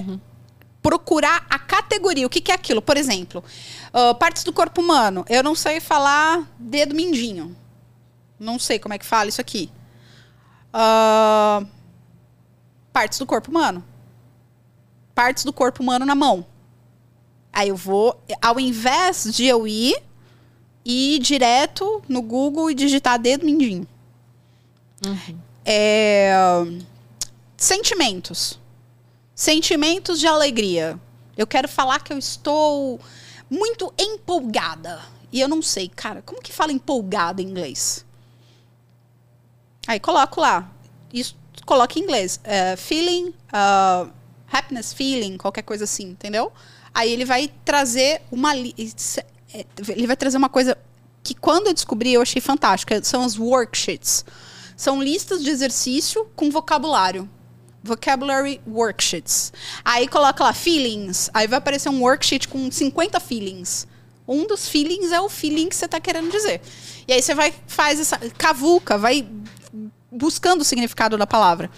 Procurar a categoria. O que, que é aquilo? Por exemplo, ah, partes do corpo humano. Eu não sei falar dedo mindinho. Não sei como é que fala isso aqui. Ah, partes do corpo humano. Partes do corpo humano na mão. Aí eu vou, ao invés de eu ir, ir direto no Google e digitar dedo mindinho. É, sentimentos. Sentimentos de alegria. Eu quero falar que eu estou muito empolgada. E eu não sei, cara, como que fala empolgada em inglês? Aí coloco lá. Isso coloca em inglês. é, feeling, ah, happiness feeling, qualquer coisa assim, entendeu? Aí ele vai trazer uma. é- Ele vai trazer uma coisa que quando eu descobri eu achei fantástica. São as worksheets. São listas de exercício com vocabulário. Vocabulary worksheets. Aí coloca lá feelings. Aí vai aparecer um worksheet com 50 feelings. Um dos feelings é o feeling que você está querendo dizer. E aí você vai, faz essa. cavuca, vai buscando o significado da palavra.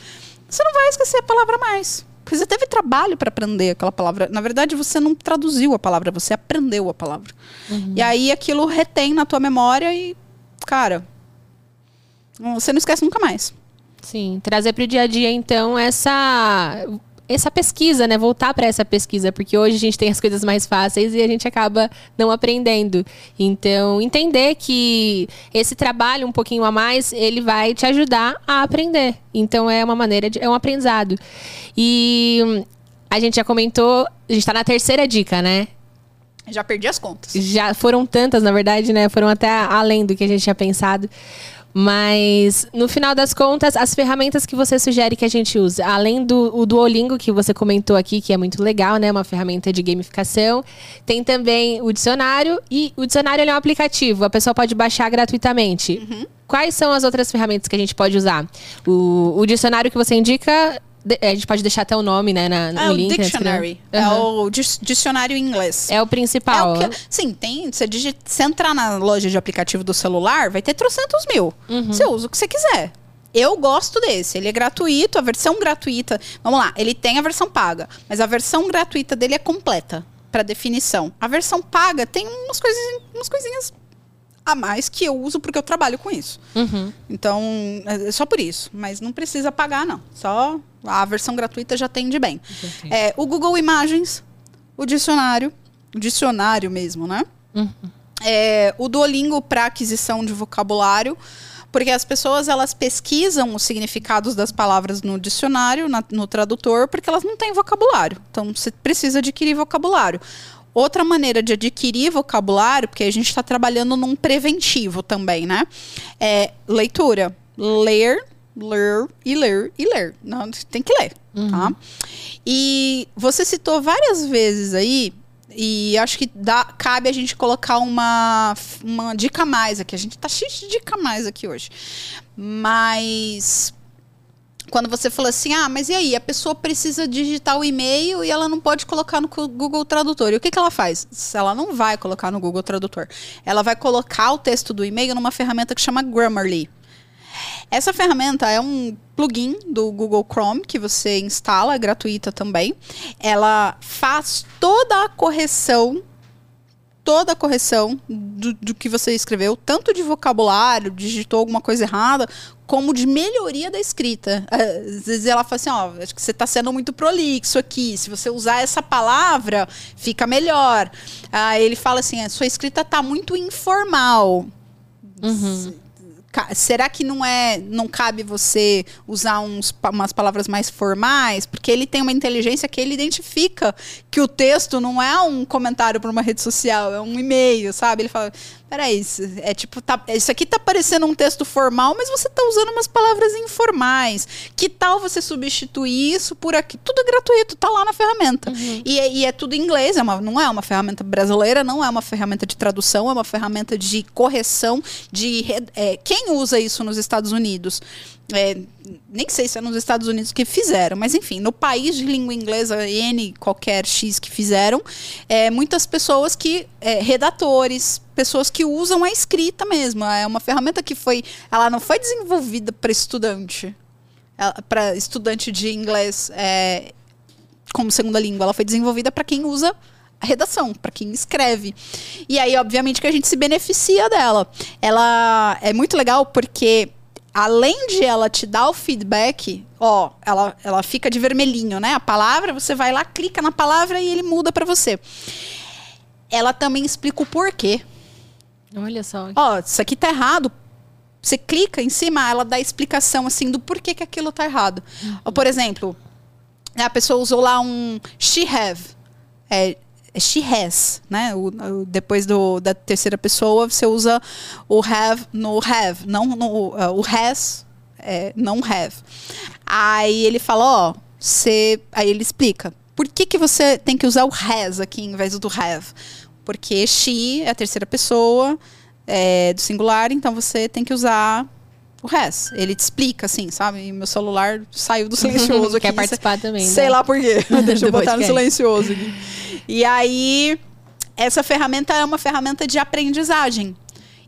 Você não vai esquecer a palavra mais. Porque você teve trabalho para aprender aquela palavra. Na verdade, você não traduziu a palavra, você aprendeu a palavra. E aí aquilo retém na tua memória e, cara, você não esquece nunca mais. Sim, trazer para o dia a dia, então, essa, essa pesquisa, né? Voltar para essa pesquisa, porque hoje a gente tem as coisas mais fáceis e a gente acaba não aprendendo. Então, entender que esse trabalho um pouquinho a mais, ele vai te ajudar a aprender. Então, é uma maneira de. é um aprendizado. E hum, a gente já comentou, a gente está na terceira dica, né? Já perdi as contas. Já foram tantas, na verdade, né? Foram até além do que a gente tinha pensado. Mas, no final das contas, as ferramentas que você sugere que a gente use, além do o Duolingo, que você comentou aqui, que é muito legal, né? Uma ferramenta de gamificação. Tem também o dicionário. E o dicionário é um aplicativo, a pessoa pode baixar gratuitamente. Uhum. Quais são as outras ferramentas que a gente pode usar? O, o dicionário que você indica, a gente pode deixar até o nome, né? Na, no É o link. na dictionary. descrição. É o dicionário em inglês. É o principal. É o que, sim, tem. Você, digi- você entrar na loja de aplicativo do celular, vai ter trocentos mil. Uhum. Você usa o que você quiser. Eu gosto desse. Ele é gratuito, a versão gratuita. Vamos lá, ele tem a versão paga, mas a versão gratuita dele é completa para definição. A versão paga tem umas coisinhas, umas coisinhas a mais que eu uso porque eu trabalho com isso. Uhum. Então, é só por isso. Mas não precisa pagar, não. Só a versão gratuita já atende bem. É, o Google Imagens, o dicionário, o dicionário mesmo, né? Uhum. É, o Duolingo para aquisição de vocabulário, porque as pessoas elas pesquisam os significados das palavras no dicionário, na- no tradutor, porque elas não têm vocabulário. Então você precisa adquirir vocabulário. Outra maneira de adquirir vocabulário, porque a gente está trabalhando num preventivo também, né? É leitura. Ler, ler e ler e ler. Não, tem que ler, tá? E você citou várias vezes aí e acho que dá, cabe a gente colocar uma, uma dica mais aqui. A gente tá cheio de dica mais aqui hoje. Mas quando você falou assim, ah, mas e aí? A pessoa precisa digitar o e-mail e ela não pode colocar no Google Tradutor. E o que, que ela faz? Ela não vai colocar no Google Tradutor. Ela vai colocar o texto do e-mail numa ferramenta que chama Grammarly. Essa ferramenta é um plugin do Google Chrome que você instala, é gratuita também. Ela faz toda a correção, toda a correção do, do que você escreveu, tanto de vocabulário, digitou alguma coisa errada, como de melhoria da escrita. Às vezes ela fala assim, ó, acho que você está sendo muito prolixo aqui. Se você usar essa palavra, fica melhor. Aí ele fala assim, a sua escrita está muito informal. Ca- Será que não é, não cabe você usar uns, umas palavras mais formais? Porque ele tem uma inteligência que ele identifica que o texto não é um comentário para uma rede social, é um e-mail, sabe? Ele fala, peraí, isso é tipo, tá, isso aqui tá parecendo um texto formal, mas você tá usando umas palavras informais. Que tal você substituir isso por aqui? Tudo gratuito, tá lá na ferramenta. E, é- e é tudo em inglês, é uma, não é uma ferramenta brasileira, não é uma ferramenta de tradução, é uma ferramenta de correção, de é, quem usa isso nos Estados Unidos? É, nem sei se é nos Estados Unidos que fizeram, mas enfim, no país de língua inglesa, N qualquer X que fizeram, é, muitas pessoas que, é, redatores, pessoas que usam a escrita mesmo. É uma ferramenta que foi, ela não foi desenvolvida para estudante, para estudante de inglês é, como segunda língua, ela foi desenvolvida para quem usa a redação, para quem escreve. E aí, obviamente, que a gente se beneficia dela. Ela é muito legal porque além de ela te dar o feedback, ó, ela, ela fica de vermelhinho, né? A palavra, você vai lá, clica na palavra e ele muda para você. Ela também explica o porquê. Olha só. Ó, isso aqui tá errado. Você clica em cima, ela dá explicação assim do porquê que aquilo tá errado. Ou, por exemplo, a pessoa usou lá um she have. É she has, né? O, o- depois do, da terceira pessoa, você usa o have no have, não no, uh, o has, é, não have. Aí ele fala, ó, você, aí ele explica. Por que, que você tem que usar o has aqui em vez do have? Porque she é a terceira pessoa é, do singular, então você tem que usar o has. Ele te explica, assim, sabe? E meu celular saiu do silencioso aqui. Quer participar também, Sei né? lá por quê. Deixa eu botar no silencioso aqui. E aí, essa ferramenta é uma ferramenta de aprendizagem.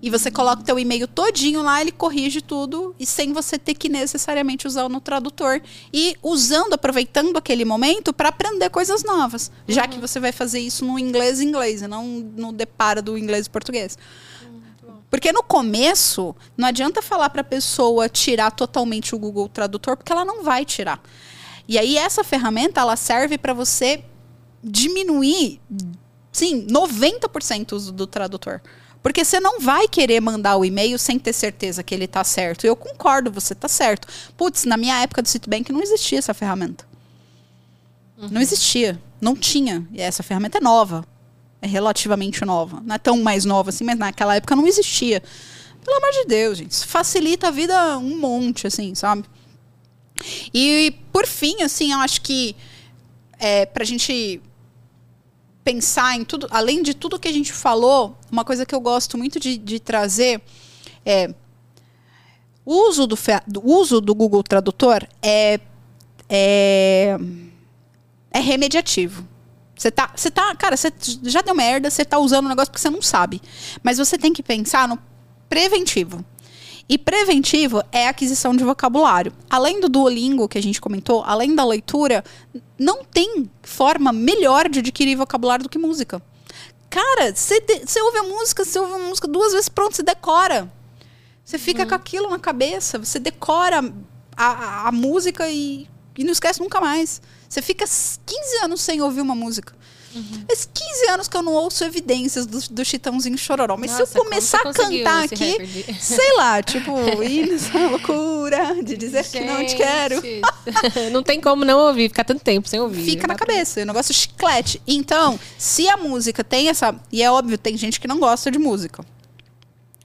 E você coloca o teu e-mail todinho lá, ele corrige tudo e sem você ter que necessariamente usar no tradutor e usando, aproveitando aquele momento para aprender coisas novas, já que você vai fazer isso no inglês inglês e não no deparo do inglês e português. Porque no começo, não adianta falar para a pessoa tirar totalmente o Google Tradutor, porque ela não vai tirar. E aí essa ferramenta, ela serve para você diminuir, sim, 90% o uso do tradutor. Porque você não vai querer mandar o e-mail sem ter certeza que ele tá certo. Eu concordo, você tá certo. Putz, na minha época do Citibank não existia essa ferramenta. Não existia. Não tinha. E essa ferramenta é nova. É relativamente nova. Não é tão mais nova assim, mas naquela época não existia. Pelo amor de Deus, gente. Isso facilita a vida um monte, assim, sabe? E, por fim, assim, eu acho que é, pra gente pensar em tudo, além de tudo que a gente falou, uma coisa que eu gosto muito de, de trazer é o uso do, do uso do Google Tradutor é, é, é remediativo. Você tá, você tá, cara, você já deu merda, você tá usando o negócio porque você não sabe. Mas você tem que pensar no preventivo. E preventivo é a aquisição de vocabulário. Além do Duolingo que a gente comentou, além da leitura, não tem forma melhor de adquirir vocabulário do que música. Cara, você ouve a música, você ouve a música duas vezes, pronto, você decora. Você fica com aquilo na cabeça, você decora a, a- a música e, e não esquece nunca mais. Você fica 15 anos sem ouvir uma música. Faz 15 anos que eu não ouço evidências do, do Chitãozinho Chororó. Mas Nossa, se eu começar a cantar aqui, sei lá, tipo, ir nessa loucura de dizer que não te quero. Gente, não tem como não ouvir, ficar tanto tempo sem ouvir. Fica na cabeça, o negócio chiclete. Então, se a música tem essa. E é óbvio, tem gente que não gosta de música.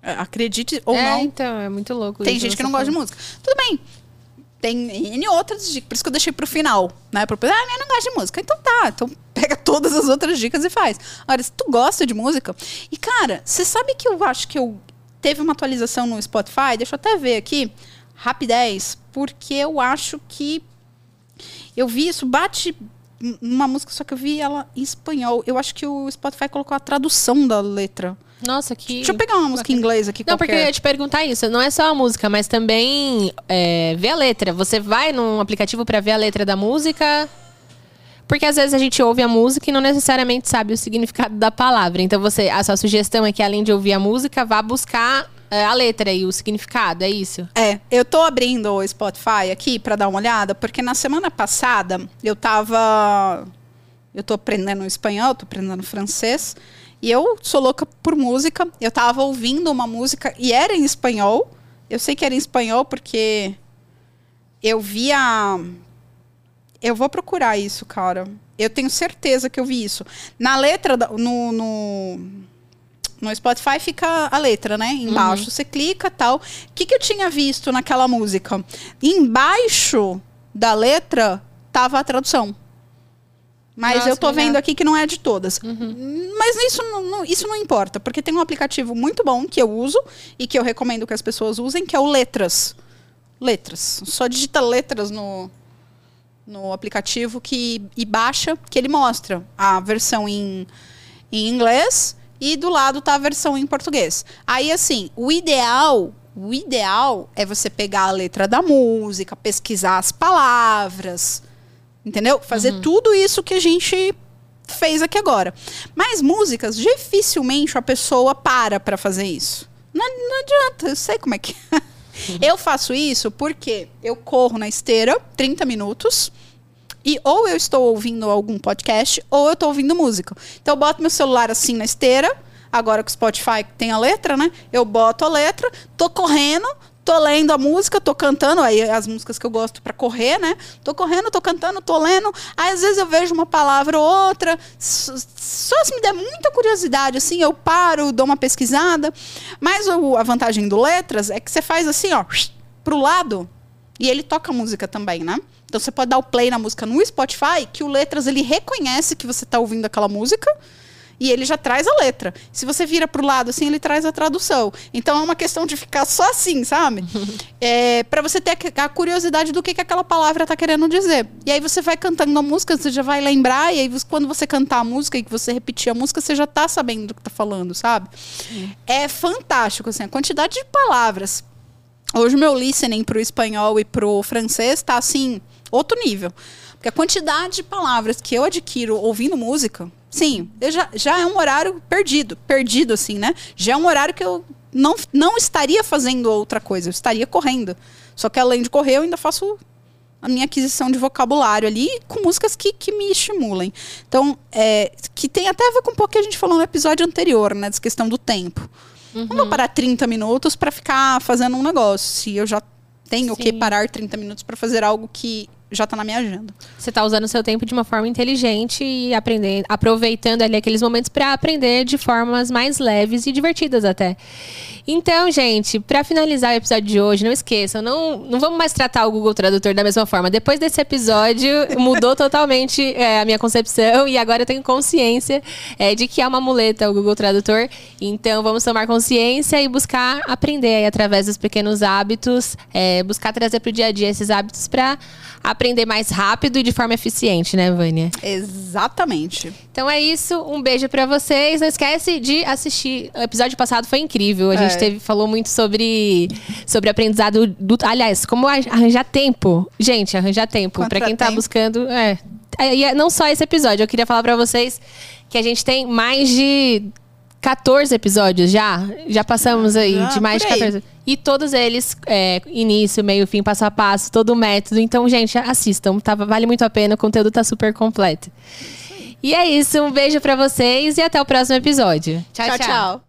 É, Acredite ou é, não, então, é muito louco. tem isso gente que não gosta de música. Tudo bem. Tem N outras, de- por isso que eu deixei pro final, né? Pro, ah, eu não gosto de música. Então tá, então pega todas as outras dicas e faz. Agora, se tu gosta de música. E, cara, você sabe que eu acho que eu teve uma atualização no Spotify? Deixa eu até ver aqui. Rapidez. Porque eu acho que. Eu vi isso, bate uma música, só que eu vi ela em espanhol. Eu acho que o Spotify colocou a tradução da letra. Nossa, que. Deixa eu pegar uma música em inglês aqui. Não, porque eu qualquer. ia te perguntar isso. Não é só a música, mas também é, ver a letra. Você vai num aplicativo pra ver a letra da música. Porque às vezes a gente ouve a música e não necessariamente sabe o significado da palavra. Então você, a sua sugestão é que além de ouvir a música, vá buscar é, a letra e o significado, é isso? É, eu tô abrindo o Spotify aqui pra dar uma olhada, porque na semana passada eu tava. Eu tô aprendendo espanhol, tô aprendendo francês. E eu sou louca por música. Eu tava ouvindo uma música e era em espanhol. Eu sei que era em espanhol porque eu via. Eu vou procurar isso, cara. Eu tenho certeza que eu vi isso. Na letra, no, no, no Spotify fica a letra, né? Embaixo. Você clica tal. O que, que eu tinha visto naquela música? Embaixo da letra tava a tradução. Mas Nossa, eu tô vendo aqui que não é de todas. Mas isso não, não- isso não importa, porque tem um aplicativo muito bom que eu uso e que eu recomendo que as pessoas usem, que é o Letras. Letras. Só digita letras no, no aplicativo que, e baixa, que ele mostra a versão em, em inglês e do lado tá a versão em português. Aí, assim, o ideal, o ideal é você pegar a letra da música, pesquisar as palavras, entendeu? Fazer tudo isso que a gente fez aqui agora. Mas músicas, dificilmente a pessoa para para fazer isso. Não, não adianta, eu sei como é que Eu faço isso porque eu corro na esteira 30 minutos e ou eu estou ouvindo algum podcast ou eu estou ouvindo música. Então eu boto meu celular assim na esteira, agora que o Spotify tem a letra, né? Eu boto a letra, tô correndo, tô lendo a música, tô cantando, aí as músicas que eu gosto pra correr, né? Tô correndo, tô cantando, tô lendo. Aí às vezes eu vejo uma palavra ou outra, só se me der muita curiosidade assim, eu paro, dou uma pesquisada. Mas o- a vantagem do letras é que você faz assim, ó, pro lado e ele toca música também, né? Então você pode dar o play na música no Spotify, que o Letras ele reconhece que você tá ouvindo aquela música e ele já traz a letra. Se você vira pro lado assim, ele traz a tradução. Então é uma questão de ficar só assim, sabe? é, para você ter a curiosidade do que, que aquela palavra tá querendo dizer. E aí você vai cantando a música, você já vai lembrar, e aí quando você cantar a música e que você repetir a música, você já tá sabendo do que tá falando, sabe? É fantástico, assim, a quantidade de palavras. Hoje o meu listening pro espanhol e pro francês tá assim, outro nível. Porque a quantidade de palavras que eu adquiro ouvindo música, sim, eu já, já é um horário perdido. Perdido, assim, né? Já é um horário que eu não, não estaria fazendo outra coisa, eu estaria correndo. Só que além de correr, eu ainda faço a minha aquisição de vocabulário ali com músicas que, que me estimulem. Então, é, que tem até a ver com um pouco que a gente falou no episódio anterior, né? Dessa questão do tempo. Não vou parar 30 minutos para ficar fazendo um negócio. Se eu já tenho que Sim. parar 30 minutos para fazer algo que já tá na minha agenda. Você tá usando o seu tempo de uma forma inteligente e aprendendo, aproveitando ali aqueles momentos para aprender de formas mais leves e divertidas até. Então, gente, para finalizar o episódio de hoje, não esqueçam, não, não vamos mais tratar o Google Tradutor da mesma forma. Depois desse episódio, mudou totalmente é, a minha concepção e agora eu tenho consciência é, de que é uma muleta o Google Tradutor. Então, vamos tomar consciência e buscar aprender aí através dos pequenos hábitos, é, buscar trazer para o dia a dia esses hábitos para aprender mais rápido e de forma eficiente, né, Vânia? Exatamente. Então é isso, um beijo pra vocês. Não esquece de assistir. O episódio passado foi incrível. A gente É. teve, falou muito sobre, sobre aprendizado do. Aliás, como arranjar tempo. Gente, arranjar tempo. Pra quem tá buscando. É. E é não só esse episódio, eu queria falar pra vocês que a gente tem mais de 14 episódios já. Já passamos aí Já, de mais de por aí. 14. E todos eles, é, início, meio, fim, passo a passo, todo o método. Então, gente, assistam. Tá, vale muito a pena, o conteúdo tá super completo. E é isso, um beijo pra vocês e até o próximo episódio. tchau. tchau.